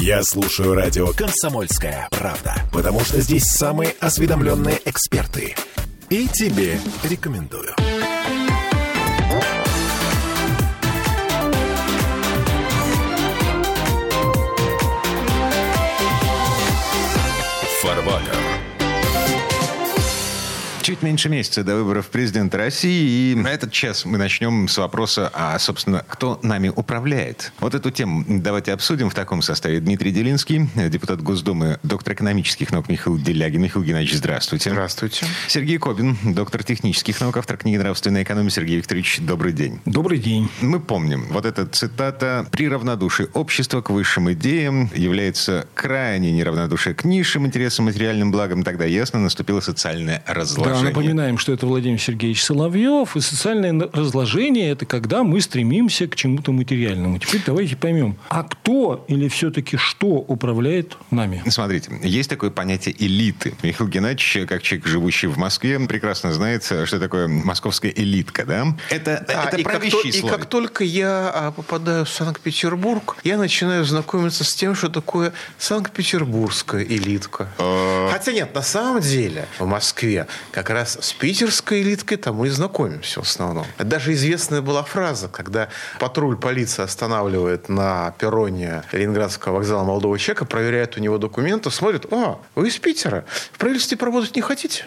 Я слушаю радио «Комсомольская правда», потому что здесь самые осведомленные эксперты. И тебе рекомендую. Чуть меньше месяца до выборов президента России, и на этот час мы начнем с вопроса, а, собственно, кто нами управляет? Вот эту тему давайте обсудим в таком составе. Дмитрий Делинский, депутат Госдумы, доктор экономических наук Михаил Делягин. Михаил Геннадьевич, здравствуйте. Здравствуйте. Сергей Кобин, доктор технических наук, автор книги «Нравственная экономия». Сергей Викторович, добрый день. Добрый день. Мы помним, вот эта цитата «При равнодушии общества к высшим идеям является крайне неравнодушие к низшим интересам, материальным благам». Тогда ясно наступило социальное разложение. Да, напоминаем, что это Владимир Сергеевич Соловьев. И социальное разложение – это когда мы стремимся к чему-то материальному. Теперь давайте поймем, а кто или все-таки что управляет нами? Смотрите, есть такое понятие элиты. Михаил Геннадьевич, как человек, живущий в Москве, прекрасно знает, что такое московская элитка, да? Это, а, это и, как то, и как только я а, попадаю в Санкт-Петербург, я начинаю знакомиться с тем, что такое Санкт-Петербургская элитка. А... Хотя нет, на самом деле в Москве как раз с питерской элиткой там мы и знакомимся в основном. Даже известная была фраза, когда патруль полиции останавливает на перроне Ленинградского вокзала молодого человека, проверяет у него документы, смотрит, а, вы из Питера, в правительстве поработать не хотите?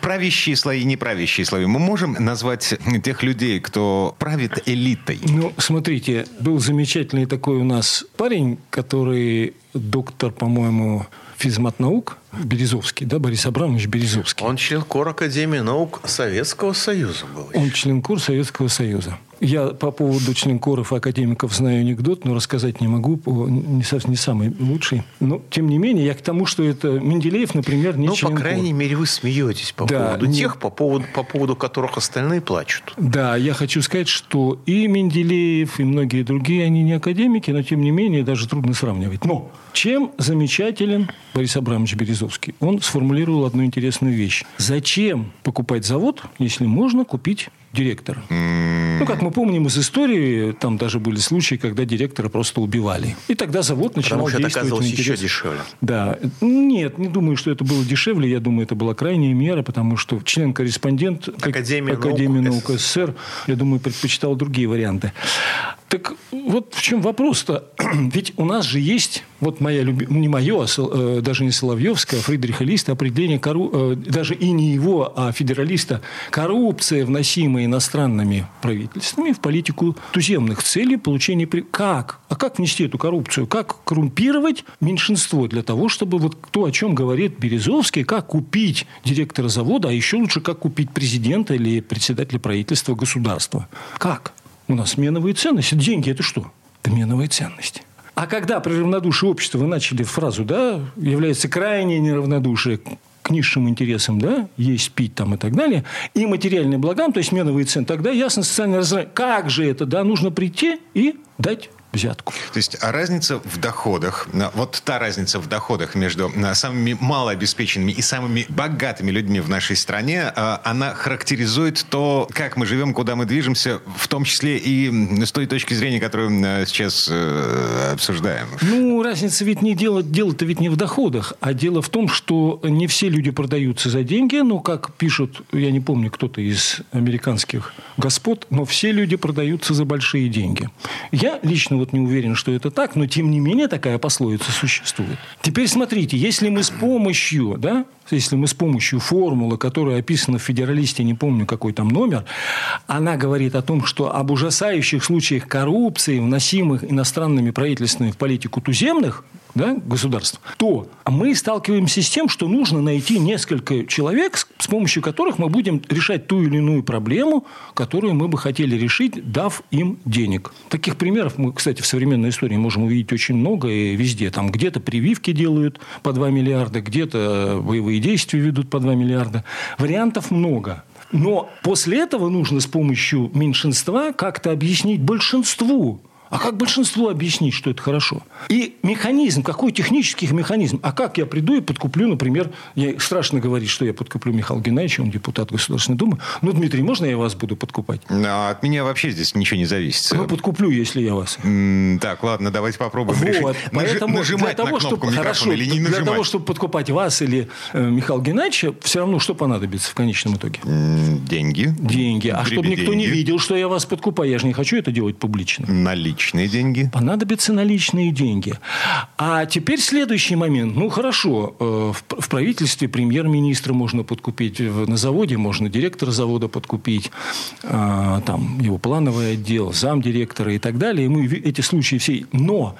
Правящие слои, неправящие слои. Мы можем назвать тех людей, кто правит элитой? Ну, смотрите, был замечательный такой у нас парень, который доктор, по-моему, физмат-наук Березовский, да, Борис Абрамович Березовский. Он член кор Академии наук Советского Союза был. Он член кор Советского Союза. Я по поводу членкоров и академиков знаю анекдот, но рассказать не могу, не, не самый лучший. Но, тем не менее, я к тому, что это Менделеев, например, не Ну, по крайней мере, вы смеетесь по да, поводу не... тех, по поводу, по поводу которых остальные плачут. Да, я хочу сказать, что и Менделеев, и многие другие, они не академики, но, тем не менее, даже трудно сравнивать. Но чем замечателен Борис Абрамович Березовский? Он сформулировал одну интересную вещь. Зачем покупать завод, если можно купить директора. Ну, как мы помним из истории, там даже были случаи, когда директора просто убивали. И тогда завод начинал Потому что действовать это оказалось еще дешевле. Да. Нет, не думаю, что это было дешевле. Я думаю, это была крайняя мера, потому что член-корреспондент Академии, Академии наук, наук СССР, я думаю, предпочитал другие варианты. Так вот в чем вопрос-то? Ведь у нас же есть, вот моя люби... не мое, а даже не Соловьевская, а Фридриха Листа определение, кору... даже и не его, а федералиста, коррупция, вносимая иностранными правительствами в политику туземных целей получения... Как? А как внести эту коррупцию? Как коррумпировать меньшинство для того, чтобы вот то, о чем говорит Березовский, как купить директора завода, а еще лучше, как купить президента или председателя правительства государства? Как? У нас сменовые ценности. Деньги – это что? Это меновые ценности. А когда при равнодушии общества вы начали фразу, да, является крайнее неравнодушие к низшим интересам, да, есть, пить там и так далее, и материальным благам, то есть меновые цены, тогда ясно социальное разделение. Как же это, да, нужно прийти и дать взятку. То есть разница в доходах, вот та разница в доходах между самыми малообеспеченными и самыми богатыми людьми в нашей стране, она характеризует то, как мы живем, куда мы движемся, в том числе и с той точки зрения, которую сейчас обсуждаем. Ну, разница ведь не дело, дело-то ведь не в доходах, а дело в том, что не все люди продаются за деньги, ну, как пишут, я не помню, кто-то из американских господ, но все люди продаются за большие деньги. Я лично вот не уверен, что это так, но тем не менее такая пословица существует. Теперь смотрите, если мы с помощью, да, если мы с помощью формулы, которая описана в «Федералисте», не помню, какой там номер, она говорит о том, что об ужасающих случаях коррупции, вносимых иностранными правительствами в политику туземных да, государств, то мы сталкиваемся с тем, что нужно найти несколько человек, с помощью которых мы будем решать ту или иную проблему, которую мы бы хотели решить, дав им денег. Таких примеров мы, кстати, в современной истории можем увидеть очень много и везде. Там где-то прививки делают по 2 миллиарда, где-то боевые действия ведут по 2 миллиарда. Вариантов много. Но после этого нужно с помощью меньшинства как-то объяснить большинству, А как большинство объяснить, что это хорошо? И механизм, какой технический механизм? А как я приду и подкуплю, например, я страшно говорить, что я подкуплю Михаила Геннадьевича, он депутат Государственной Думы. Ну, Дмитрий, можно я вас буду подкупать? А от меня вообще здесь ничего не зависит. Ну, подкуплю, если я вас. так, ладно, давайте попробуем вот. решить. Поэтому нажимать для того, на чтобы, хорошо, или не нажимать? Для того, чтобы подкупать вас или э, Михаила Геннадьевича, все равно что понадобится в конечном итоге? Деньги. Деньги. А чтобы никто не видел, что я вас подкупаю, я же не хочу это делать публично. Наличные деньги. Понадобятся наличные деньги. А теперь следующий момент. Ну, хорошо, э, в правительстве премьер-министра можно подкупить, на заводе можно директора завода подкупить, а, там его плановый отдел, замдиректора и так далее. И мы эти случаи все... Но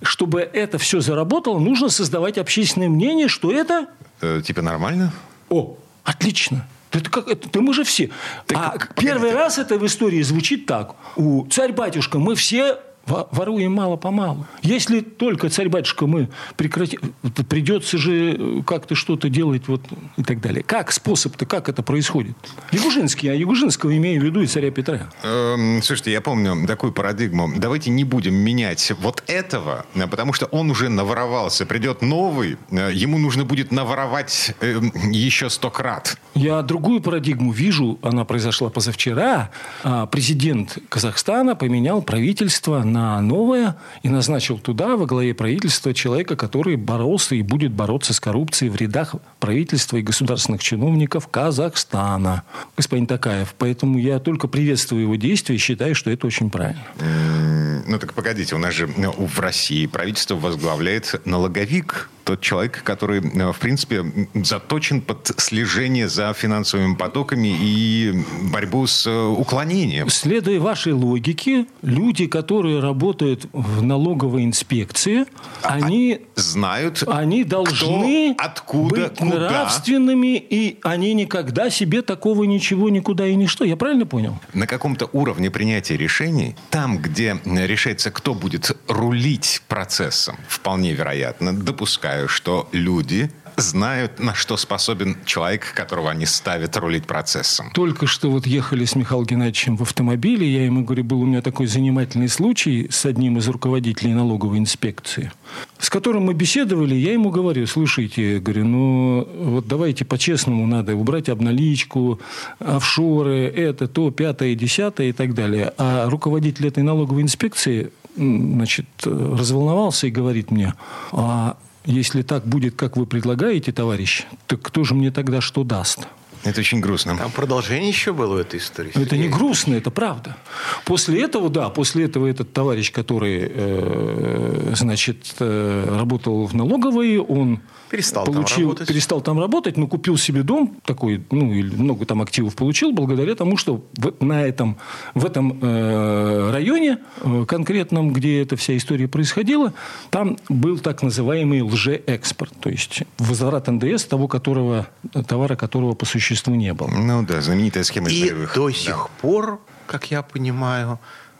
чтобы это все заработало, нужно создавать общественное мнение, что это... Э, типа нормально? О, отлично. Это как, это, да мы же все. Так, а погодите. первый раз это в истории звучит так. У царь-батюшка мы все воруем мало-помалу. Если только, царь-батюшка, мы прекратим, придется же э, как-то что-то делать вот, и так далее. Как способ-то, как это происходит? Ягужинский, а Ягужинского имею в виду и царя Петра. Эм, слушайте, я помню такую парадигму. Давайте не будем менять вот этого, э, потому что он уже наворовался. Придет новый, э, ему нужно будет наворовать э, еще сто крат. Я другую парадигму вижу, она произошла позавчера. А, президент Казахстана поменял правительство на на новое и назначил туда во главе правительства человека, который боролся и будет бороться с коррупцией в рядах правительства и государственных чиновников Казахстана. Господин Такаев. Поэтому я только приветствую его действия и считаю, что это очень правильно. Ну так погодите, у нас же ну, в России правительство возглавляет налоговик тот человек, который, э, в принципе, заточен под слежение за финансовыми потоками и борьбу с э, уклонением. Следуя вашей логике, люди, которые работают в налоговой инспекции, а они знают, они должны кто, откуда, быть куда. нравственными, и они никогда себе такого ничего никуда и ничто. Я правильно понял? На каком-то уровне принятия решений, там, где решается, кто будет рулить процессом, вполне вероятно, допускаю что люди знают, на что способен человек, которого они ставят рулить процессом. Только что вот ехали с Михаилом Геннадьевичем в автомобиле. Я ему говорю, был у меня такой занимательный случай с одним из руководителей налоговой инспекции, с которым мы беседовали. Я ему говорю, слушайте, говорю, ну вот давайте по-честному надо убрать обналичку, офшоры, это, то, пятое, десятое и так далее. А руководитель этой налоговой инспекции значит, разволновался и говорит мне, а если так будет, как вы предлагаете, товарищ, то кто же мне тогда что даст? Это очень грустно. Там продолжение еще было у этой истории. Это не грустно, это правда. После этого, да, после этого этот товарищ, который, э, значит, э, работал в налоговой, он перестал, получил, там работать. перестал там работать, но купил себе дом такой, ну, и много там активов получил, благодаря тому, что в, на этом, в этом э, районе э, конкретном, где эта вся история происходила, там был так называемый лжеэкспорт, то есть возврат НДС того, которого, товара которого по существу существу не было. Ну да, знаменитая схема И до сих да. пор, как я понимаю,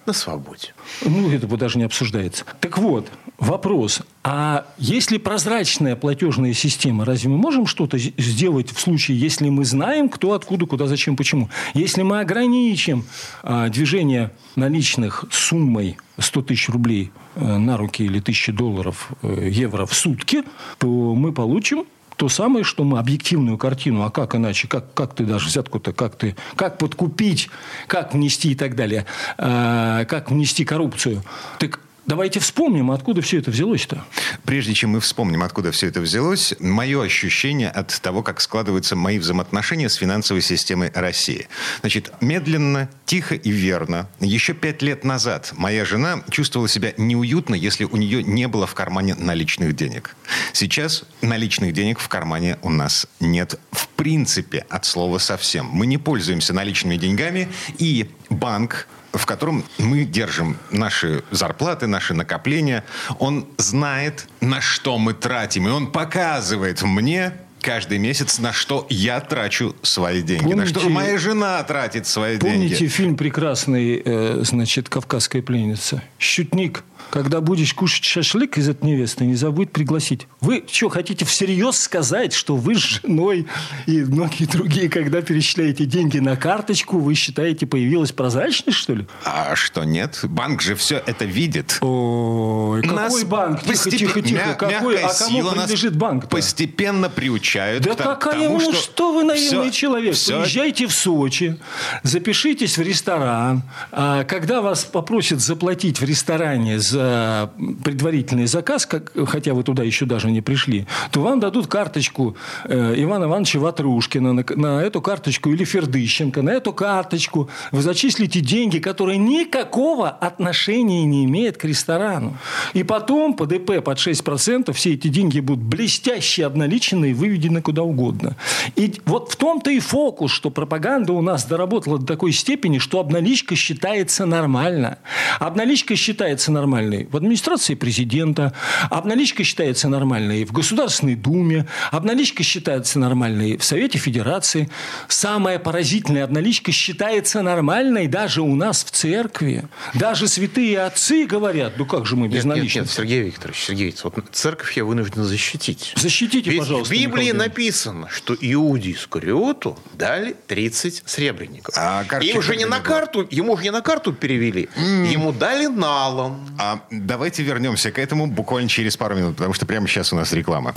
на свободе. Ну, это даже не обсуждается. Так вот, вопрос. А если прозрачная платежная система, разве мы можем что-то сделать в случае, если мы знаем, кто, откуда, куда, зачем, почему? Если мы ограничим а, движение наличных суммой 100 тысяч рублей а, на руки или тысячи долларов, а, евро в сутки, то мы получим то самое, что мы объективную картину, а как иначе, как, как ты даже взятку-то, как ты, как подкупить, как внести и так далее, э, как внести коррупцию. Так Давайте вспомним, откуда все это взялось-то. Прежде чем мы вспомним, откуда все это взялось, мое ощущение от того, как складываются мои взаимоотношения с финансовой системой России. Значит, медленно, тихо и верно. Еще пять лет назад моя жена чувствовала себя неуютно, если у нее не было в кармане наличных денег. Сейчас наличных денег в кармане у нас нет в принципе от слова совсем. Мы не пользуемся наличными деньгами, и банк в котором мы держим наши зарплаты, наши накопления. Он знает, на что мы тратим, и он показывает мне каждый месяц, на что я трачу свои деньги, помните, на что моя жена тратит свои помните деньги. Помните фильм прекрасный, э, значит, «Кавказская пленница»? Щутник когда будешь кушать шашлык из этой невесты, не забудь пригласить. Вы что, хотите всерьез сказать, что вы с женой и многие другие, когда перечисляете деньги на карточку, вы считаете, появилась прозрачность, что ли? А что, нет? Банк же все это видит. Ой, какой нас банк? Тихо, тихо, тихо. Мя- какой, а кому принадлежит банк -то? Постепенно приучают да к какая тому, что... что вы наивный все, человек. все... Приезжайте в Сочи, запишитесь в ресторан. А когда вас попросят заплатить в ресторане за за предварительный заказ, как, хотя вы туда еще даже не пришли, то вам дадут карточку э, Ивана Ивановича Ватрушкина на, на эту карточку или Фердыщенко на эту карточку. Вы зачислите деньги, которые никакого отношения не имеют к ресторану. И потом по ДП под 6% все эти деньги будут блестяще обналичены и выведены куда угодно. И вот в том-то и фокус, что пропаганда у нас доработала до такой степени, что обналичка считается нормально. Обналичка считается нормальной нормальной в администрации президента, обналичка считается нормальной в Государственной Думе, обналичка считается нормальной в Совете Федерации. Самая поразительная обналичка считается нормальной даже у нас в церкви. Даже святые отцы говорят, ну как же мы без нет, наличности? Нет, нет, Сергей Викторович, Сергей Викторович, вот церковь я вынужден защитить. Защитите, Ведь пожалуйста. в Библии написано, что Иуде Искариоту дали 30 сребреников. А Им же не на карту, ему же не на карту перевели, mm. ему дали налом. А давайте вернемся к этому буквально через пару минут, потому что прямо сейчас у нас реклама.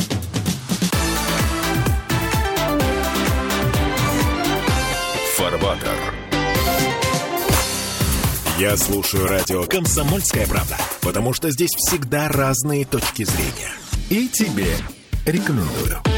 Фарватер. Я слушаю радио «Комсомольская правда», потому что здесь всегда разные точки зрения. И тебе рекомендую.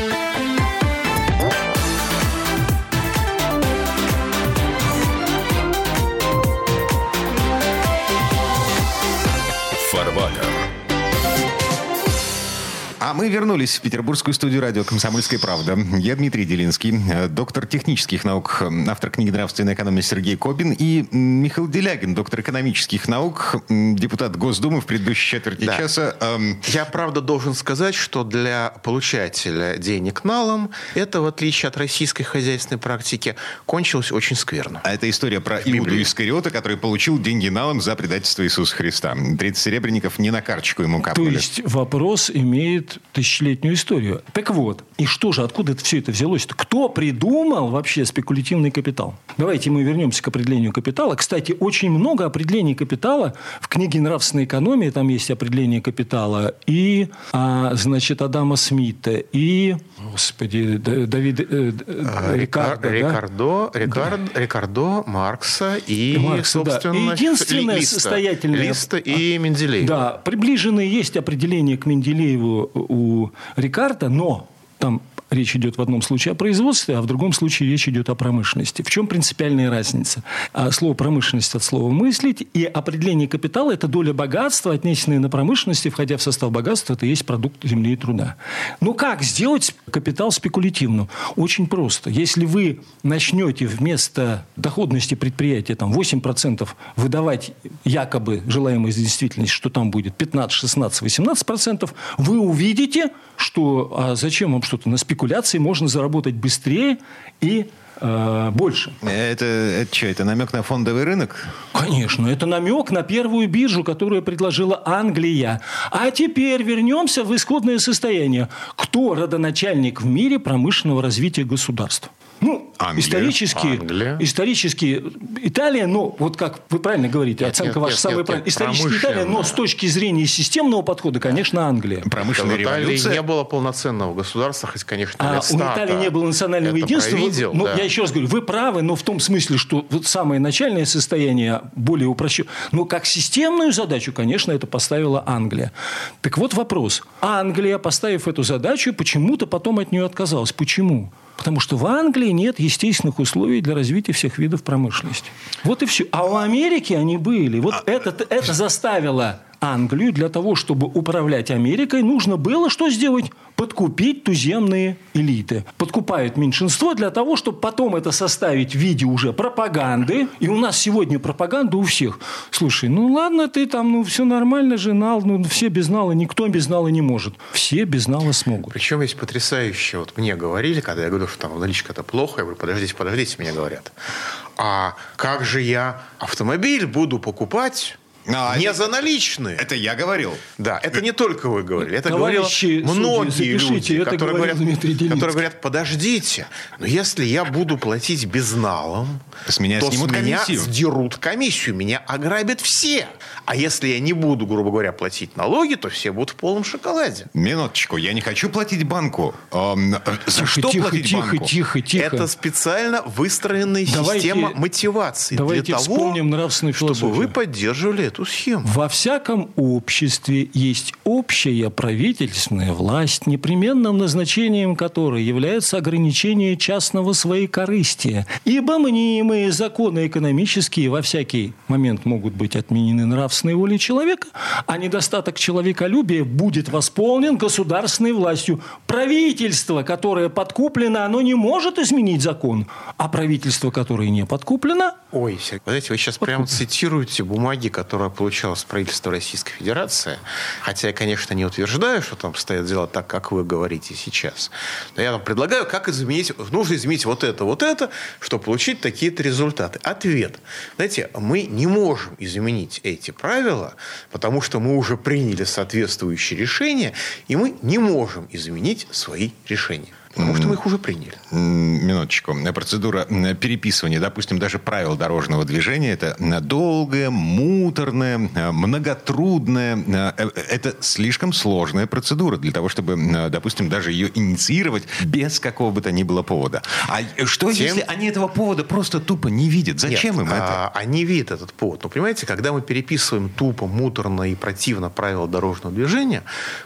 А мы вернулись в петербургскую студию радио «Комсомольская правда». Я Дмитрий Делинский, э, доктор технических наук, автор книги «Нравственная экономия» Сергей Кобин и Михаил Делягин, доктор экономических наук, депутат Госдумы в предыдущей четверти да. часа. Эм... Я, правда, должен сказать, что для получателя денег налом это, в отличие от российской хозяйственной практики, кончилось очень скверно. А это история про Иуду Искариота, который получил деньги налом за предательство Иисуса Христа. 30 серебряников не на карточку ему капнули. То есть вопрос имеет тысячелетнюю историю. Так вот, и что же, откуда это все это взялось? -то? Кто придумал вообще спекулятивный капитал? Давайте мы вернемся к определению капитала. Кстати, очень много определений капитала в книге «Нравственная экономия», там есть определение капитала, и, а, значит, Адама Смита, и, господи, Давида э, а, Рикардо, Рикардо, да? Рикардо, да. Рикардо, Маркса и, Маркса, собственно, да. единственное Листа, состоятельное... Листа и Менделеева. Да, приближенные есть определение к Менделееву у Рикарда, но там речь идет в одном случае о производстве, а в другом случае речь идет о промышленности. В чем принципиальная разница? А слово промышленность от слова мыслить, и определение капитала – это доля богатства, отнесенная на промышленности, входя в состав богатства, это есть продукт земли и труда. Но как сделать капитал спекулятивным? Очень просто. Если вы начнете вместо доходности предприятия там, 8% выдавать якобы желаемой действительности, что там будет 15, 16, 18%, вы увидите, что а зачем вам что-то на спекуляции спекуляции можно заработать быстрее и э, больше. Это, это что, это намек на фондовый рынок? Конечно, это намек на первую биржу, которую предложила Англия. А теперь вернемся в исходное состояние. Кто родоначальник в мире промышленного развития государства? Ну, Англия. исторически, Англия. исторически Италия, ну, вот как вы правильно говорите, нет, оценка нет, ваша нет, самая правильная. Исторически Италия, но с точки зрения системного подхода, конечно, Англия. Промышленная революция. не было полноценного государства, хоть, конечно, а у Италии не было национального Это единства. Провидел, ну, да. я еще раз говорю, вы правы, но в том смысле, что вот самое начальное состояние более упрощено. Но как системную задачу, конечно, это поставила Англия. Так вот вопрос. Англия, поставив эту задачу, почему-то потом от нее отказалась. Почему? Потому что в Англии нет естественных условий для развития всех видов промышленности. Вот и все. А у Америки они были. Вот а... это, это заставило Англию для того, чтобы управлять Америкой, нужно было что сделать? подкупить туземные элиты. Подкупают меньшинство для того, чтобы потом это составить в виде уже пропаганды. И у нас сегодня пропаганда у всех. Слушай, ну ладно, ты там, ну все нормально же, нал, ну все без нала, никто без нала не может. Все без нала смогут. Причем есть потрясающе. Вот мне говорили, когда я говорю, что там наличка это плохо, я говорю, подождите, подождите, мне говорят. А как же я автомобиль буду покупать а, не за наличные. Это я говорил. Да, это не только вы говорили. Это говорили многие люди, это которые, говорят, которые говорят, подождите, но если я буду платить безналом, с меня то с меня комиссию. сдерут комиссию, меня ограбят все. А если я не буду, грубо говоря, платить налоги, то все будут в полном шоколаде. Минуточку, я не хочу платить банку. Эм, за что тихо, платить тихо, банку? Тихо, тихо, Это специально выстроенная давайте, система мотивации давайте для того, вспомним нравственную чтобы вы поддерживали эту схему. Во всяком обществе есть общая правительственная власть, непременным назначением которой является ограничение частного своекорыстия. Ибо мнимые законы экономические во всякий момент могут быть отменены нравственной воли человека, а недостаток человеколюбия будет восполнен государственной властью. Правительство, которое подкуплено, оно не может изменить закон, а правительство, которое не подкуплено... Ой, Сергей, знаете, вы сейчас прямо цитируете бумаги, которые получалось правительство Российской Федерации. Хотя я, конечно, не утверждаю, что там стоят дела так, как вы говорите сейчас. Но я вам предлагаю, как изменить... Нужно изменить вот это, вот это, чтобы получить такие-то результаты. Ответ. Знаете, мы не можем изменить эти правила, потому что мы уже приняли соответствующие решения, и мы не можем изменить свои решения. Потому что мы их уже приняли. Минуточку. Процедура переписывания, допустим, даже правил дорожного движения, это долгая, муторная, многотрудная. Э, это слишком сложная процедура для того, чтобы, допустим, даже ее инициировать без какого бы то ни было повода. А что, Тем... если они этого повода просто тупо не видят? Зачем Нет, им это? А, они видят этот повод. Но, понимаете, когда мы переписываем тупо, муторно и противно правила дорожного движения,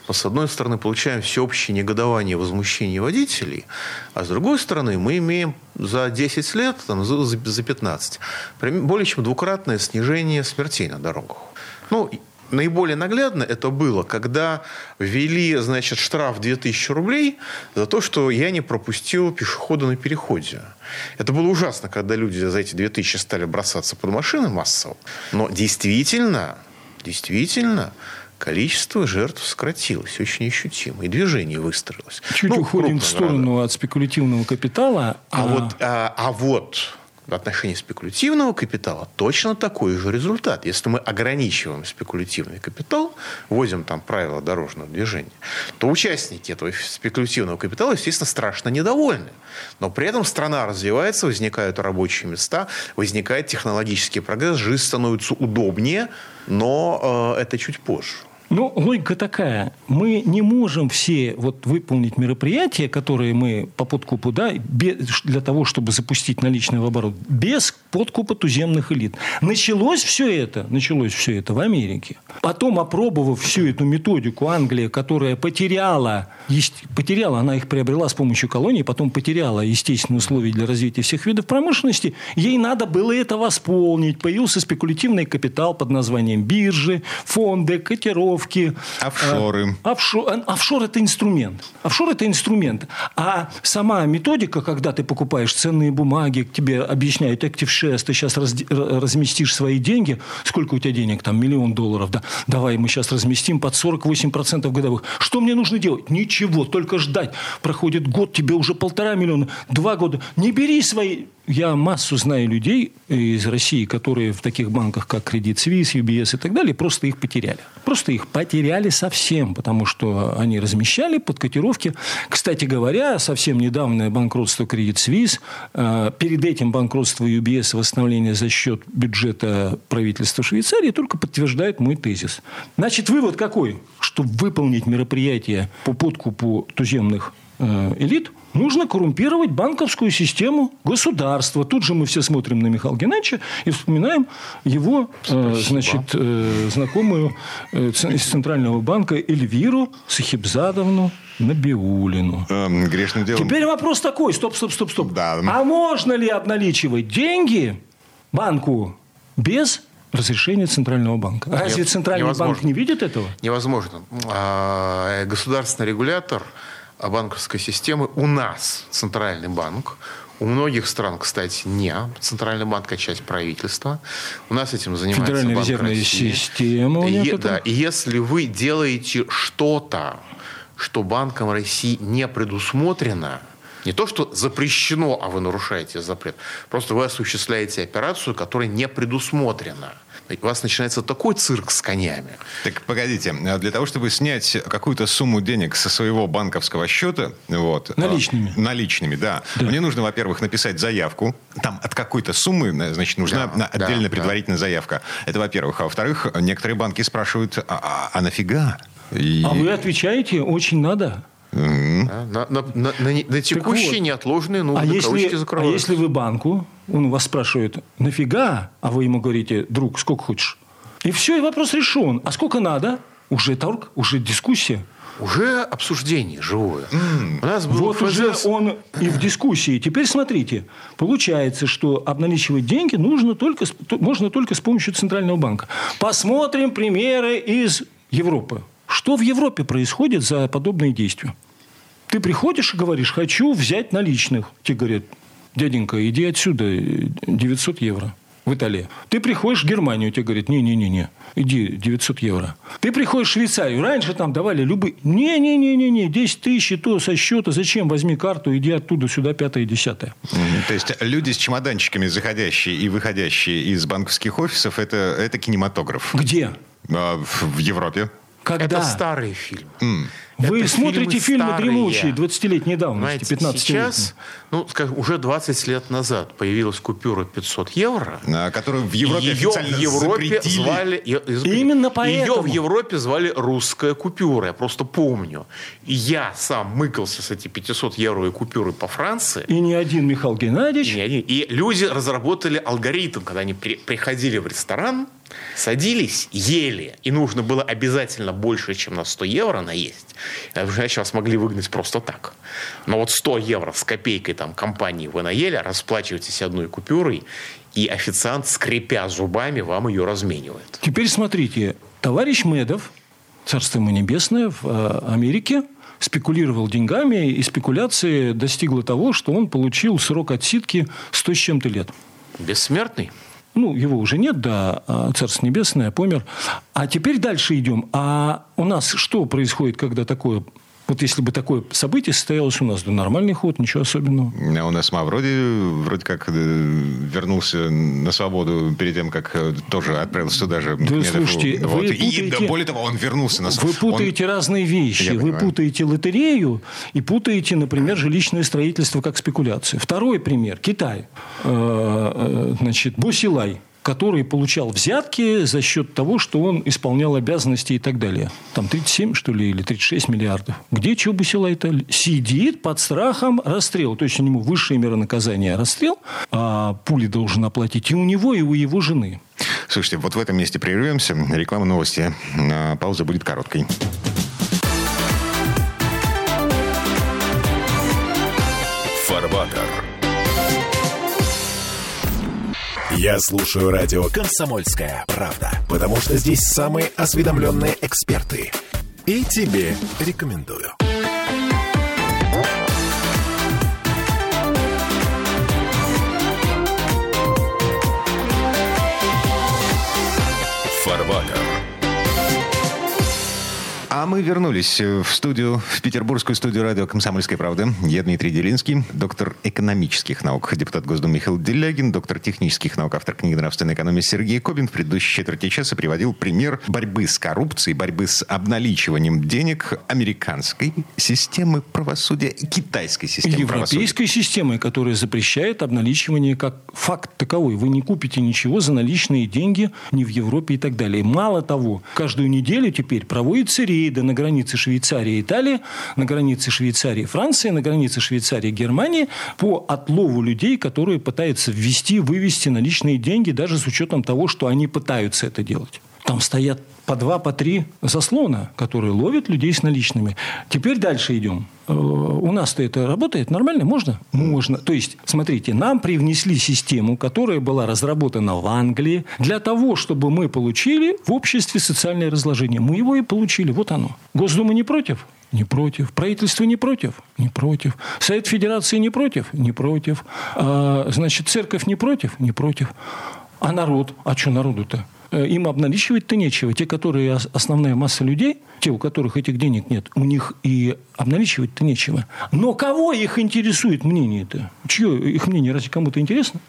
мы, с одной стороны, получаем всеобщее негодование, возмущение водителей, водителей. А с другой стороны, мы имеем за 10 лет, там, за, за 15, более чем двукратное снижение смертей на дорогах. Ну, Наиболее наглядно это было, когда ввели, значит, штраф 2000 рублей за то, что я не пропустил пешехода на переходе. Это было ужасно, когда люди за эти 2000 стали бросаться под машины массово. Но действительно, действительно, количество жертв сократилось очень ощутимо, и движение выстроилось. Чуть ну, уходим в сторону народа. от спекулятивного капитала. А, а... Вот, а, а вот отношении спекулятивного капитала точно такой же результат. Если мы ограничиваем спекулятивный капитал, вводим там правила дорожного движения, то участники этого спекулятивного капитала, естественно, страшно недовольны. Но при этом страна развивается, возникают рабочие места, возникает технологический прогресс, жизнь становится удобнее, но э, это чуть позже. Ну, логика такая. Мы не можем все вот выполнить мероприятия, которые мы по подкупу, да, без, для того, чтобы запустить наличный оборот, без подкупа туземных элит. Началось все это, началось все это в Америке. Потом, опробовав всю эту методику, Англия, которая потеряла, потеряла, она их приобрела с помощью колонии, потом потеряла естественные условия для развития всех видов промышленности, ей надо было это восполнить. Появился спекулятивный капитал под названием биржи, фонды, котировки, котировки. Офшоры. Э, офшор, э, офшор – это инструмент. Офшор – это инструмент. А сама методика, когда ты покупаешь ценные бумаги, тебе объясняют Active Shares, ты сейчас раз, разместишь свои деньги. Сколько у тебя денег? Там миллион долларов. Да? Давай мы сейчас разместим под 48% годовых. Что мне нужно делать? Ничего, только ждать. Проходит год, тебе уже полтора миллиона, два года. Не бери свои я массу знаю людей из России, которые в таких банках, как Credit Suisse, UBS и так далее, просто их потеряли. Просто их потеряли совсем, потому что они размещали под котировки. Кстати говоря, совсем недавнее банкротство Credit Suisse, э, перед этим банкротство UBS восстановление за счет бюджета правительства Швейцарии только подтверждает мой тезис. Значит, вывод какой? Чтобы выполнить мероприятие по подкупу туземных э, элит – Нужно коррумпировать банковскую систему государства. Тут же мы все смотрим на Михаила Геннадьевича и вспоминаем его э, значит, э, знакомую э, из Центрального банка Эльвиру Сахибзадовну Набиулину. Эм, грешным делом. Теперь вопрос такой. Стоп, стоп, стоп, стоп. Да. А можно ли обналичивать деньги банку без разрешение Центрального банка. Разве Нет, Центральный невозможно. банк не видит этого? Невозможно. А, государственный регулятор банковской системы у нас Центральный банк. У многих стран, кстати, не Центральный банк, а часть правительства. У нас этим занимается Федеральная Банк резервная России. система. И, да, и если вы делаете что-то, что Банком России не предусмотрено, не то, что запрещено, а вы нарушаете запрет. Просто вы осуществляете операцию, которая не предусмотрена. У вас начинается такой цирк с конями. Так погодите, для того, чтобы снять какую-то сумму денег со своего банковского счета, вот, наличными, а, наличными, да, да, мне нужно, во-первых, написать заявку. Там от какой-то суммы, значит, нужна да, отдельно да, предварительная да. заявка. Это, во-первых, а во-вторых, некоторые банки спрашивают, а, а, а нафига? И... А вы отвечаете, очень надо. Mm-hmm. На, на, на, на, на текущие вот, неотложные нужды а если, А если вы банку, он вас спрашивает, нафига? А вы ему говорите, друг, сколько хочешь? И все, и вопрос решен. А сколько надо? Уже торг, уже дискуссия. Уже обсуждение живое. Mm. У нас был вот ФЗС... уже он и в дискуссии. Теперь смотрите, получается, что обналичивать деньги нужно только, можно только с помощью Центрального банка. Посмотрим примеры из Европы. Что в Европе происходит за подобные действия? Ты приходишь и говоришь, хочу взять наличных. Тебе говорят, дяденька, иди отсюда, 900 евро в Италии. Ты приходишь в Германию, тебе говорят, не-не-не-не, иди 900 евро. Ты приходишь в Швейцарию, раньше там давали любые, не-не-не-не-не, 10 тысяч, и то со счета, зачем, возьми карту, иди оттуда сюда, пятое, десятое. То есть люди с чемоданчиками, заходящие и выходящие из банковских офисов, это, это кинематограф? Где? А, в Европе. Когда? Это старый фильм. Mm. Вы Это смотрите фильмы, фильмы дремучие 20-летней давности, 15 Сейчас, ну, скажем, уже 20 лет назад появилась купюра 500 евро. А, которую в Европе ее в Европе запретили. звали... Именно поэтому. Ее в Европе звали русская купюра, я просто помню. И я сам мыкался с эти 500 евровой купюры по Франции. И не один Михаил Геннадьевич. И, не один. и люди разработали алгоритм, когда они при, приходили в ресторан, садились, ели, и нужно было обязательно больше, чем на 100 евро наесть. Иначе вас могли выгнать просто так. Но вот 100 евро с копейкой там компании вы наели, расплачиваетесь одной купюрой, и официант, скрипя зубами, вам ее разменивает. Теперь смотрите, товарищ Медов, царство ему небесное, в э, Америке спекулировал деньгами, и спекуляция достигла того, что он получил срок отсидки 100 с чем-то лет. Бессмертный? Ну, его уже нет, да, а Царство Небесное, помер. А теперь дальше идем. А у нас что происходит, когда такое вот если бы такое событие состоялось у нас, да нормальный ход, ничего особенного. А у нас вроде, вроде как э, вернулся на свободу перед тем, как э, тоже отправился туда же. Да, слушайте, вот. вы путаете, И, да, более того, он вернулся на свободу. Вы путаете он... разные вещи. Я вы понимаю. путаете лотерею и путаете, например, жилищное строительство как спекуляцию. Второй пример. Китай. Э, значит, Босилай который получал взятки за счет того, что он исполнял обязанности и так далее. Там 37, что ли, или 36 миллиардов. Где Чубасила это сидит под страхом расстрела. То есть у него высшая мера наказания расстрел, а пули должен оплатить и у него, и у его жены. Слушайте, вот в этом месте прервемся. Реклама новости. А, пауза будет короткой. Фарбатер. Я слушаю радио «Комсомольская правда», потому что здесь самые осведомленные эксперты. И тебе рекомендую. Мы вернулись в студию, в петербургскую студию радио «Комсомольская правда». Я Дмитрий Делинский, доктор экономических наук, депутат Госдумы Михаил Делягин, доктор технических наук, автор книги «Нравственная экономия» Сергей Кобин. В предыдущей четверти часа приводил пример борьбы с коррупцией, борьбы с обналичиванием денег американской системы правосудия и китайской системы Европейской правосудия. системы, которая запрещает обналичивание как факт таковой. Вы не купите ничего за наличные деньги ни в Европе и так далее. Мало того, каждую неделю теперь проводится рейд рейды на границе Швейцарии и Италии, на границе Швейцарии и Франции, на границе Швейцарии и Германии по отлову людей, которые пытаются ввести, вывести наличные деньги, даже с учетом того, что они пытаются это делать. Там стоят по два, по три заслона, которые ловят людей с наличными. Теперь дальше идем. Э, у нас-то это работает нормально? Можно? Можно. То есть, смотрите, нам привнесли систему, которая была разработана в Англии для того, чтобы мы получили в обществе социальное разложение. Мы его и получили. Вот оно. Госдума не против? Не против. Правительство не против? Не против. Совет Федерации не против? Не против. А, значит, церковь не против? Не против. А народ? А что народу-то? Э, им обналичивать-то нечего. Те, которые основная масса людей, те, у которых этих денег нет, у них и обналичивать-то нечего. Но кого их интересует мнение-то? Чье их мнение? Разве кому-то интересно?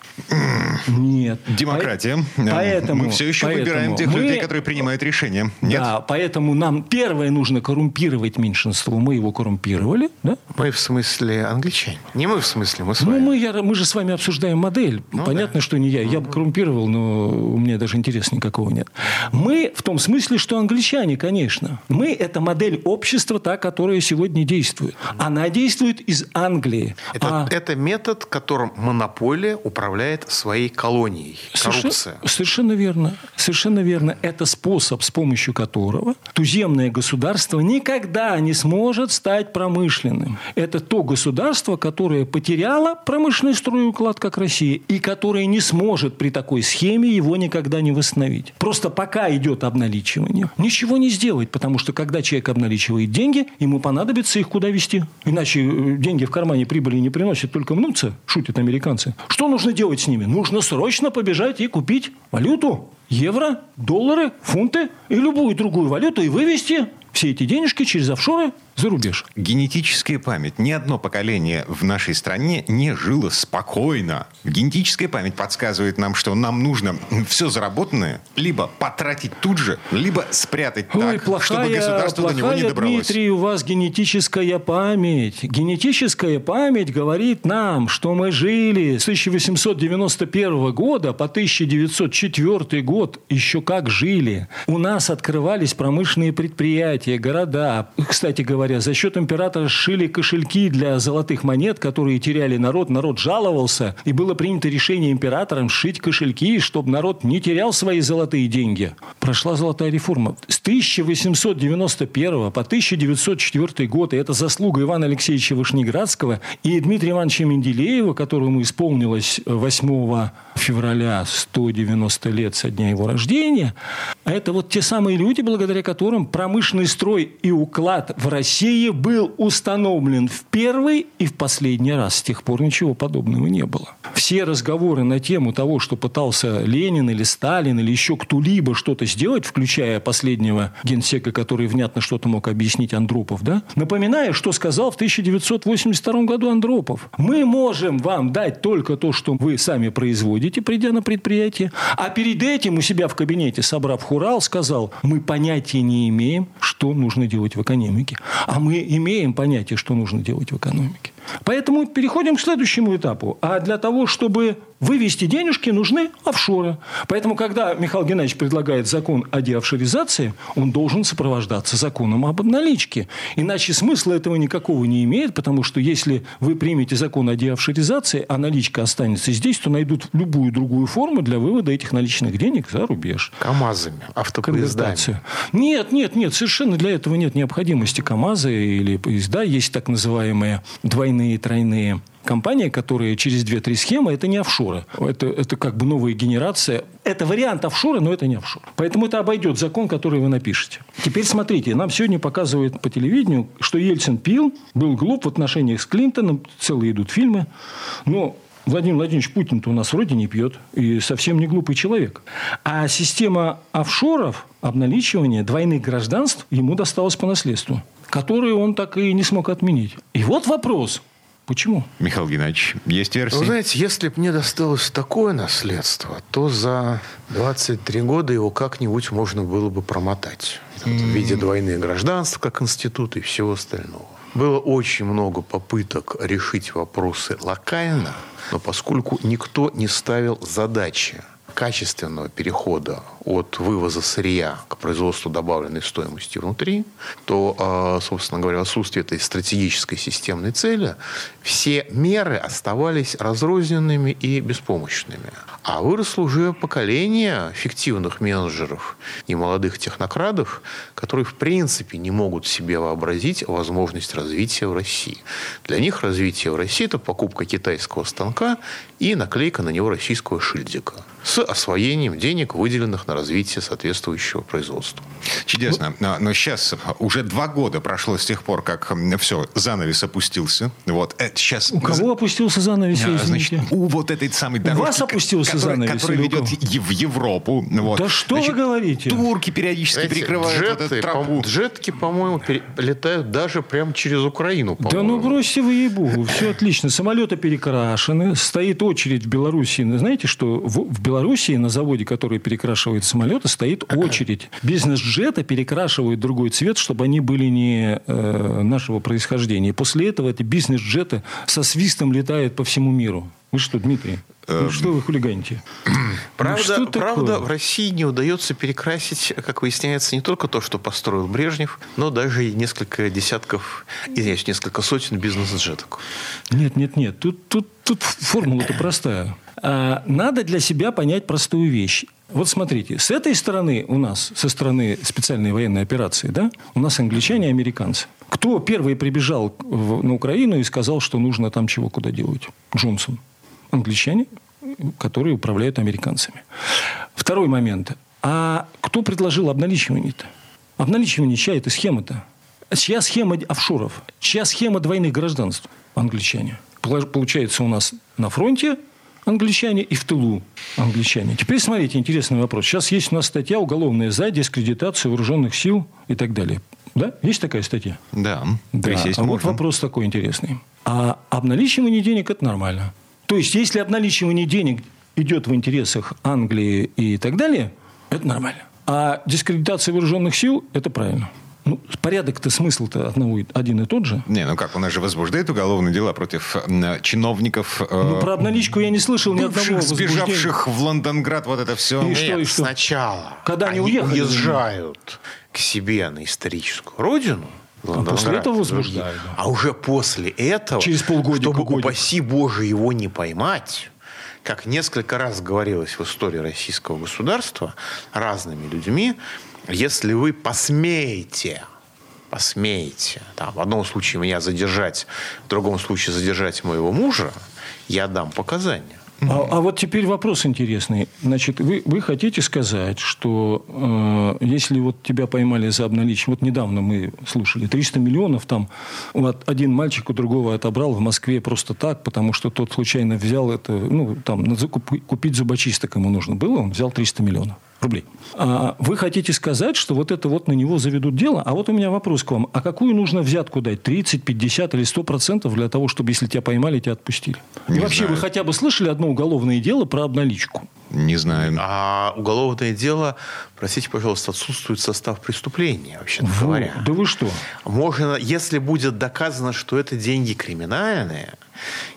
Нет. Демократия. Поэтому, мы все еще поэтому выбираем тех мы, людей, которые принимают решения. Нет? Да, поэтому нам первое нужно коррумпировать меньшинство. Мы его коррумпировали. Да? Мы в смысле англичане. Не мы в смысле, мы с ну, вами. Ну, мы, я, мы же с вами обсуждаем модель. Ну, Понятно, да. что не я. Я бы коррумпировал, но у меня даже интереса никакого нет. Мы в том смысле, что англичане, конечно. Мы – это модель общества, та, которая сегодня действует. Она действует из Англии. Это, а... это метод, которым монополия управляет своей колонией. Коррупция. Совершенно, совершенно верно. Совершенно верно. Это способ, с помощью которого туземное государство никогда не сможет стать промышленным. Это то государство, которое потеряло промышленный стройуклад, как Россия, и которое не сможет при такой схеме его никогда не восстановить. Просто пока идет обналичивание, ничего не сделать, потому что когда человек обналичивает деньги, ему понадобится их куда вести. Иначе э, деньги в кармане прибыли не приносят, только мнутся, шутят американцы. Что нужно делать с ними? Нужно срочно побежать и купить валюту. Евро, доллары, фунты и любую другую валюту и вывести все эти денежки через офшоры за рубеж. Генетическая память. Ни одно поколение в нашей стране не жило спокойно. Генетическая память подсказывает нам, что нам нужно все заработанное либо потратить тут же, либо спрятать Ой, так, плохая, чтобы государство плохая, до него не добралось. Дмитрий, у вас генетическая память. Генетическая память говорит нам, что мы жили с 1891 года по 1904 год еще как жили. У нас открывались промышленные предприятия, города. Кстати говоря, за счет императора сшили кошельки для золотых монет, которые теряли народ. Народ жаловался, и было принято решение императором сшить кошельки, чтобы народ не терял свои золотые деньги. Прошла золотая реформа. С 1891 по 1904 год, и это заслуга Ивана Алексеевича Вышнеградского и Дмитрия Ивановича Менделеева, которому исполнилось 8 февраля 190 лет со дня его рождения. А это вот те самые люди, благодаря которым промышленный строй и уклад в России был установлен в первый и в последний раз. С тех пор ничего подобного не было. Все разговоры на тему того, что пытался Ленин или Сталин или еще кто-либо что-то сделать, включая последнего генсека, который внятно что-то мог объяснить Андропов, да? Напоминаю, что сказал в 1982 году Андропов. Мы можем вам дать только то, что вы сами производите, придя на предприятие. А перед этим у себя в кабинете, собрав хурал, сказал, мы понятия не имеем, что нужно делать в экономике. А мы имеем понятие, что нужно делать в экономике. Поэтому переходим к следующему этапу. А для того, чтобы вывести денежки, нужны офшоры. Поэтому, когда Михаил Геннадьевич предлагает закон о деофшоризации, он должен сопровождаться законом об обналичке. Иначе смысла этого никакого не имеет, потому что если вы примете закон о деофшоризации, а наличка останется здесь, то найдут любую другую форму для вывода этих наличных денег за рубеж. КАМАЗами, автопоездами. Нет, нет, нет, совершенно для этого нет необходимости КАМАЗа или поезда. Есть так называемые двойные двойные, тройные компании, которые через 2-3 схемы, это не офшоры. Это, это как бы новая генерация. Это вариант офшора, но это не офшор. Поэтому это обойдет закон, который вы напишете. Теперь смотрите, нам сегодня показывают по телевидению, что Ельцин пил, был глуп в отношениях с Клинтоном, целые идут фильмы. Но Владимир Владимирович Путин-то у нас вроде не пьет и совсем не глупый человек. А система офшоров, обналичивания двойных гражданств ему досталась по наследству которые он так и не смог отменить. И вот вопрос. Почему? Михаил Геннадьевич, есть версия? Вы знаете, если бы мне досталось такое наследство, то за 23 года его как-нибудь можно было бы промотать. В виде двойных гражданств, как институт и всего остального. Было очень много попыток решить вопросы локально, но поскольку никто не ставил задачи качественного перехода от вывоза сырья к производству добавленной стоимости внутри, то, а, собственно говоря, отсутствие этой стратегической системной цели, все меры оставались разрозненными и беспомощными. А выросло уже поколение фиктивных менеджеров и молодых технократов, которые в принципе не могут себе вообразить возможность развития в России. Для них развитие в России – это покупка китайского станка и наклейка на него российского шильдика с освоением денег, выделенных на развитие соответствующего производства. Чудесно. Но, но сейчас уже два года прошло с тех пор, как все, занавес опустился. Вот. Это сейчас... У кого опустился занавес, а, значит, У вот этой самой дорожки, у вас опустился который, занавес, который ведет в Европу. Вот. Да что значит, вы говорите? Турки периодически Знаете, перекрывают джеты, вот эту тропу. По, джетки, по-моему, летают даже прямо через Украину. Да ну бросьте вы ей-богу. Все отлично. Самолеты перекрашены. Стоит очередь в Беларуси. Знаете, что в, в Белоруссии на заводе, который перекрашивает самолеты, стоит очередь. Бизнес-джеты перекрашивают другой цвет, чтобы они были не э, нашего происхождения. после этого эти бизнес-джеты со свистом летают по всему миру. Вы что, Дмитрий? Ну, эм. что вы хулиганите? Правда, ну, правда, в России не удается перекрасить, как выясняется, не только то, что построил Брежнев, но даже и несколько десятков, извиняюсь, несколько сотен бизнес-джеток. Нет, нет, нет. Тут, тут, тут формула-то простая. А, надо для себя понять простую вещь. Вот смотрите, с этой стороны у нас, со стороны специальной военной операции, да, у нас англичане и американцы. Кто первый прибежал в, на Украину и сказал, что нужно там чего куда делать? Джонсон англичане, которые управляют американцами. Второй момент. А кто предложил обналичивание-то? Обналичивание чья это схема-то? Чья схема офшоров? Чья схема двойных гражданств? Англичане. Получается, у нас на фронте англичане и в тылу англичане. Теперь смотрите, интересный вопрос. Сейчас есть у нас статья уголовная за дискредитацию вооруженных сил и так далее. Да? Есть такая статья? Да. да. А вот вопрос такой интересный. А обналичивание денег – это нормально. То есть, если обналичивание денег идет в интересах Англии и так далее, это нормально. А дискредитация вооруженных сил – это правильно. Ну, порядок-то, смысл-то одного, один и тот же. Не, ну как, у нас же возбуждают уголовные дела против э, чиновников. Э, ну, про обналичку я не слышал ни одного сбежавших в Лондонград, вот это все. И Нет, что, и что? сначала. Когда они, они уехали? уезжают к себе на историческую родину, а после этого возбуждают. А уже после этого, Через полгода, чтобы, годик. упаси Боже, его не поймать, как несколько раз говорилось в истории российского государства разными людьми, если вы посмеете посмеете, там, в одном случае меня задержать, в другом случае задержать моего мужа, я дам показания. А, а вот теперь вопрос интересный. Значит, вы, вы хотите сказать, что э, если вот тебя поймали за обналичие, вот недавно мы слушали, 300 миллионов там вот один мальчик у другого отобрал в Москве просто так, потому что тот случайно взял это, ну, там, купить зубочисток ему нужно было, он взял 300 миллионов рублей. А вы хотите сказать, что вот это вот на него заведут дело? А вот у меня вопрос к вам. А какую нужно взятку дать? 30, 50 или 100 процентов для того, чтобы, если тебя поймали, тебя отпустили? Не И вообще, знаю. вы хотя бы слышали одно уголовное дело про обналичку? Не знаю. А уголовное дело, простите, пожалуйста, отсутствует состав преступления, вообще вот. говоря. Да вы что? Можно, если будет доказано, что это деньги криминальные,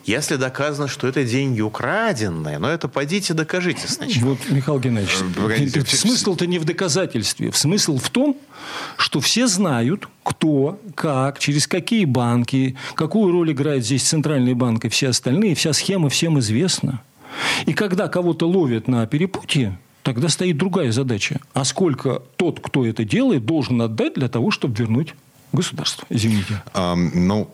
если доказано, что это деньги украденные, но это пойдите докажите сначала. Вот, Михаил Геннадьевич, э, смысл-то не в доказательстве. Смысл в том, что все знают, кто, как, через какие банки, какую роль играет здесь Центральный банк и все остальные. Вся схема всем известна. И когда кого-то ловят на перепутье, тогда стоит другая задача. А сколько тот, кто это делает, должен отдать для того, чтобы вернуть государство? Извините. Um, ну,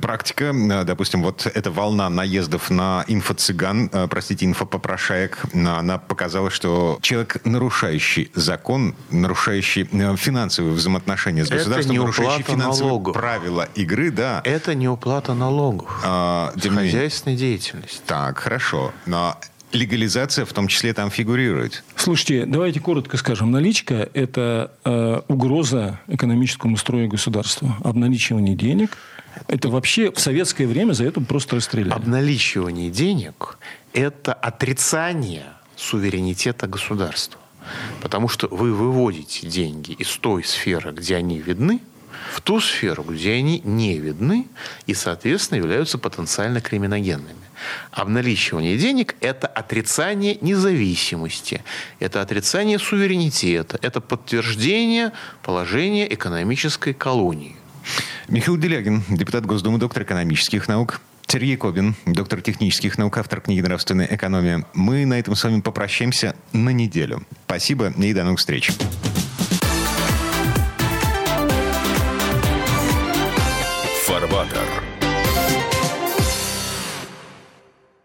практика, допустим, вот эта волна наездов на инфо-цыган, э, простите, инфопопрошаек, она показала, что человек, нарушающий закон, нарушающий э, финансовые взаимоотношения с государством, нарушающий финансовые налогов. правила игры, да. Это не уплата налогов. А, хозяйственной деятельности. Так, хорошо. Но легализация в том числе там фигурирует. Слушайте, давайте коротко скажем. Наличка – это э, угроза экономическому строю государства. Обналичивание денег – это вообще в советское время за это просто расстреляли. Обналичивание денег – это отрицание суверенитета государства. Потому что вы выводите деньги из той сферы, где они видны, в ту сферу, где они не видны и, соответственно, являются потенциально криминогенными. Обналичивание денег – это отрицание независимости, это отрицание суверенитета, это подтверждение положения экономической колонии. Михаил Делягин, депутат Госдумы, доктор экономических наук. Сергей Кобин, доктор технических наук, автор книги «Нравственная экономия». Мы на этом с вами попрощаемся на неделю. Спасибо и до новых встреч. Фарватер.